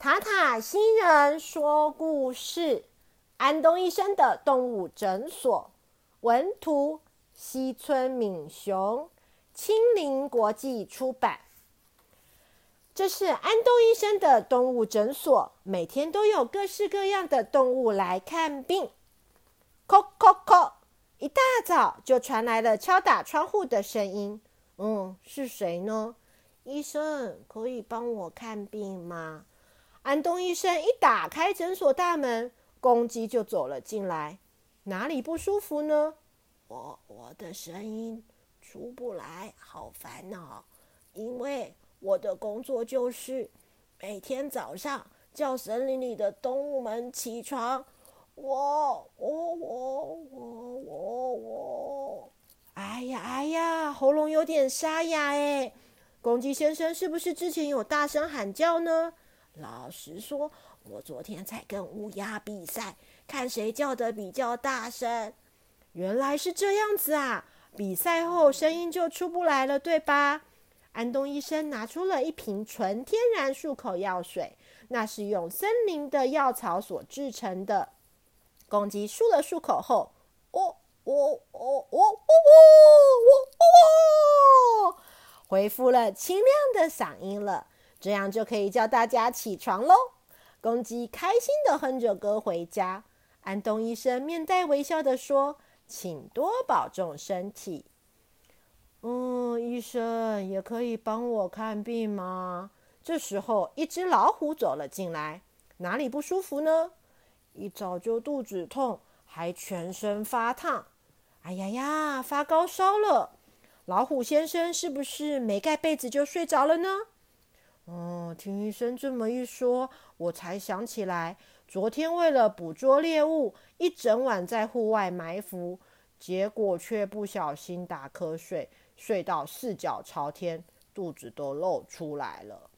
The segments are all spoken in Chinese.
塔塔星人说故事：安东医生的动物诊所。文图：西村敏雄，青林国际出版。这是安东医生的动物诊所，每天都有各式各样的动物来看病。叩叩叩！一大早就传来了敲打窗户的声音。嗯，是谁呢？医生，可以帮我看病吗？安东医生一打开诊所大门，公鸡就走了进来。哪里不舒服呢？我我的声音出不来，好烦恼。因为我的工作就是每天早上叫森林里的动物们起床。我我我我我我，哎呀哎呀，喉咙有点沙哑哎。公鸡先生是不是之前有大声喊叫呢？老实说，我昨天才跟乌鸦比赛，看谁叫的比较大声。原来是这样子啊！比赛后声音就出不来了，对吧？安东医生拿出了一瓶纯天然漱口药水，那是用森林的药草所制成的。公鸡漱了漱口后，哦哦哦哦哦哦哦，恢复了清亮的嗓音了。这样就可以叫大家起床喽！公鸡开心的哼着歌回家。安东医生面带微笑的说：“请多保重身体。”嗯，医生也可以帮我看病吗？这时候，一只老虎走了进来。哪里不舒服呢？一早就肚子痛，还全身发烫。哎呀呀，发高烧了！老虎先生是不是没盖被子就睡着了呢？哦，听医生这么一说，我才想起来，昨天为了捕捉猎物，一整晚在户外埋伏，结果却不小心打瞌睡，睡到四脚朝天，肚子都露出来了。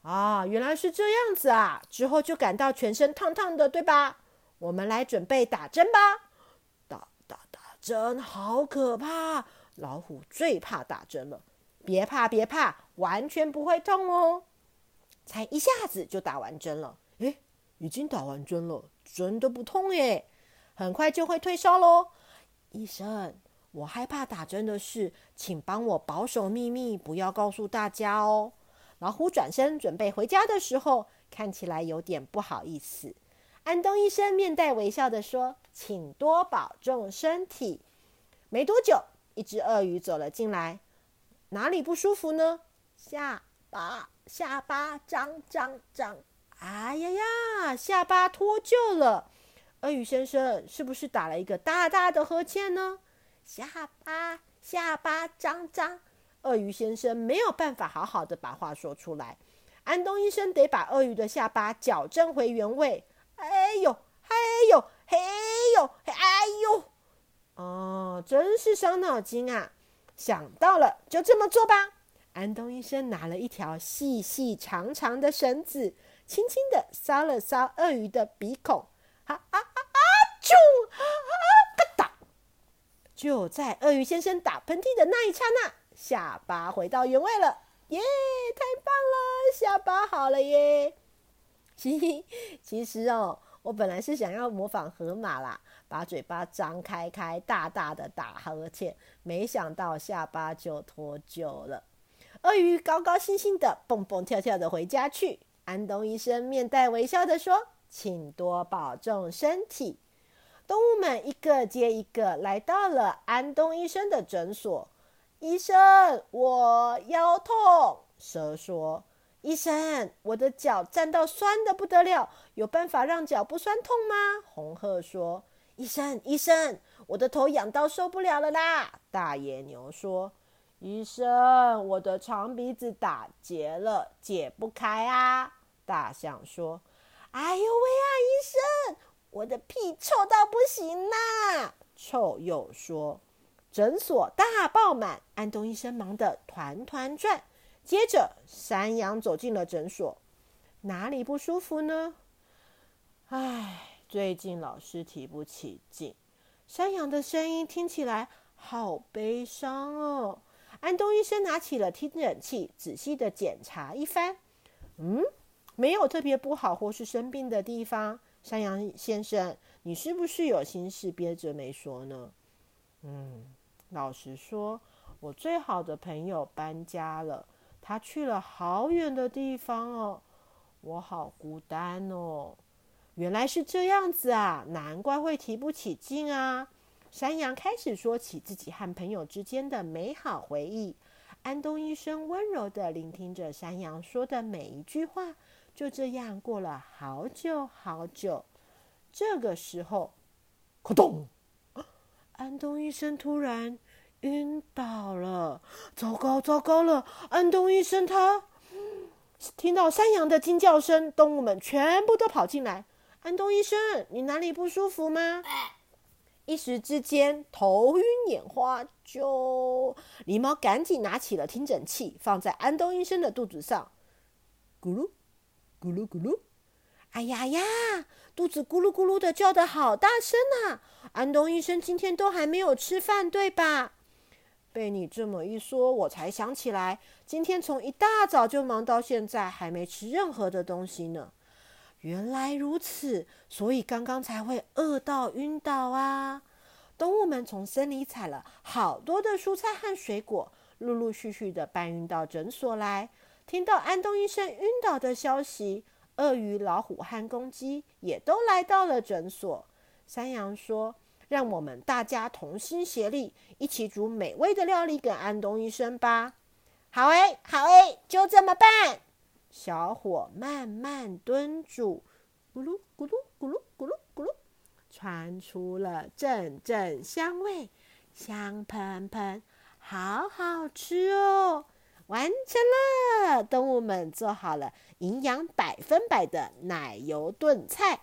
啊，原来是这样子啊！之后就感到全身烫烫的，对吧？我们来准备打针吧。打打打针，好可怕！老虎最怕打针了。别怕，别怕，完全不会痛哦。才一下子就打完针了，诶，已经打完针了，真的不痛耶，很快就会退烧喽。医生，我害怕打针的事，请帮我保守秘密，不要告诉大家哦。老虎转身准备回家的时候，看起来有点不好意思。安东医生面带微笑的说：“请多保重身体。”没多久，一只鳄鱼走了进来，哪里不舒服呢？下巴。下巴张张张，哎呀呀，下巴脱臼了。鳄鱼先生是不是打了一个大大的呵欠呢？下巴下巴张张，鳄鱼先生没有办法好好的把话说出来。安东医生得把鳄鱼的下巴矫正回原位。哎呦，哎呦，嘿呦，哎呦，哦，真是伤脑筋啊！想到了，就这么做吧。安东医生拿了一条细细长长的绳子，轻轻的搔了搔鳄鱼的鼻孔，啊啊啊啊！啾啊！嘎哒！就在鳄鱼先生打喷嚏的那一刹那，下巴回到原位了。耶！太棒了，下巴好了耶！嘻嘻，其实哦，我本来是想要模仿河马啦，把嘴巴张开开，大大的打呵欠，没想到下巴就脱臼了。鳄鱼高高兴兴的蹦蹦跳跳的回家去。安东医生面带微笑的说：“请多保重身体。”动物们一个接一个来到了安东医生的诊所。医生，我腰痛。蛇说：“医生，我的脚站到酸的不得了，有办法让脚不酸痛吗？”红鹤说：“医生，医生，我的头痒到受不了了啦。”大野牛说。医生，我的长鼻子打结了，解不开啊！大象说：“哎呦喂啊，医生，我的屁臭到不行啦！”臭鼬说：“诊所大爆满，安东医生忙得团团转。”接着，山羊走进了诊所，哪里不舒服呢？唉，最近老是提不起劲。山羊的声音听起来好悲伤哦。安东医生拿起了听诊器，仔细的检查一番。嗯，没有特别不好或是生病的地方。山羊先生，你是不是有心事憋着没说呢？嗯，老实说，我最好的朋友搬家了，他去了好远的地方哦，我好孤单哦。原来是这样子啊，难怪会提不起劲啊。山羊开始说起自己和朋友之间的美好回忆。安东医生温柔的聆听着山羊说的每一句话。就这样过了好久好久。这个时候，咕咚！安东医生突然晕倒了。糟糕，糟糕了！安东医生他听到山羊的惊叫声，动物们全部都跑进来。安东医生，你哪里不舒服吗？一时之间头晕眼花，就狸猫赶紧拿起了听诊器，放在安东医生的肚子上，咕噜咕噜咕噜，哎呀呀，肚子咕噜咕噜的叫的好大声呐！安东医生今天都还没有吃饭，对吧？被你这么一说，我才想起来，今天从一大早就忙到现在，还没吃任何的东西呢。原来如此，所以刚刚才会饿到晕倒啊！动物们从森林采了好多的蔬菜和水果，陆陆续续的搬运到诊所来。听到安东医生晕倒的消息，鳄鱼、老虎和公鸡也都来到了诊所。山羊说：“让我们大家同心协力，一起煮美味的料理给安东医生吧。”好诶，好诶，就这么办。小火慢慢炖煮，咕噜咕噜咕噜咕噜咕噜，传出了阵阵香味，香喷喷，好好吃哦！完成了，动物们做好了营养百分百的奶油炖菜。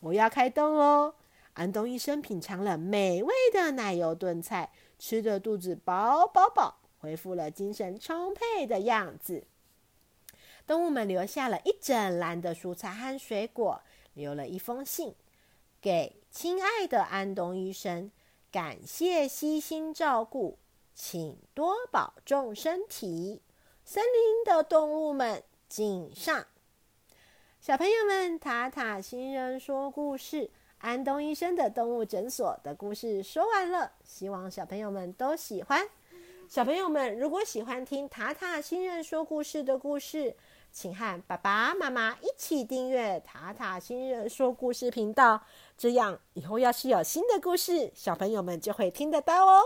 我要开动喽！安东医生品尝了美味的奶油炖菜，吃的肚子饱饱饱，恢复了精神充沛的样子。动物们留下了一整篮的蔬菜和水果，留了一封信给亲爱的安东医生，感谢悉心照顾，请多保重身体。森林的动物们敬上。小朋友们，塔塔星人说故事，安东医生的动物诊所的故事说完了，希望小朋友们都喜欢。小朋友们，如果喜欢听塔塔星人说故事的故事，请和爸爸妈妈一起订阅塔塔星人说故事频道，这样以后要是有新的故事，小朋友们就会听得到哦。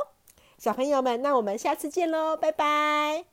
小朋友们，那我们下次见喽，拜拜。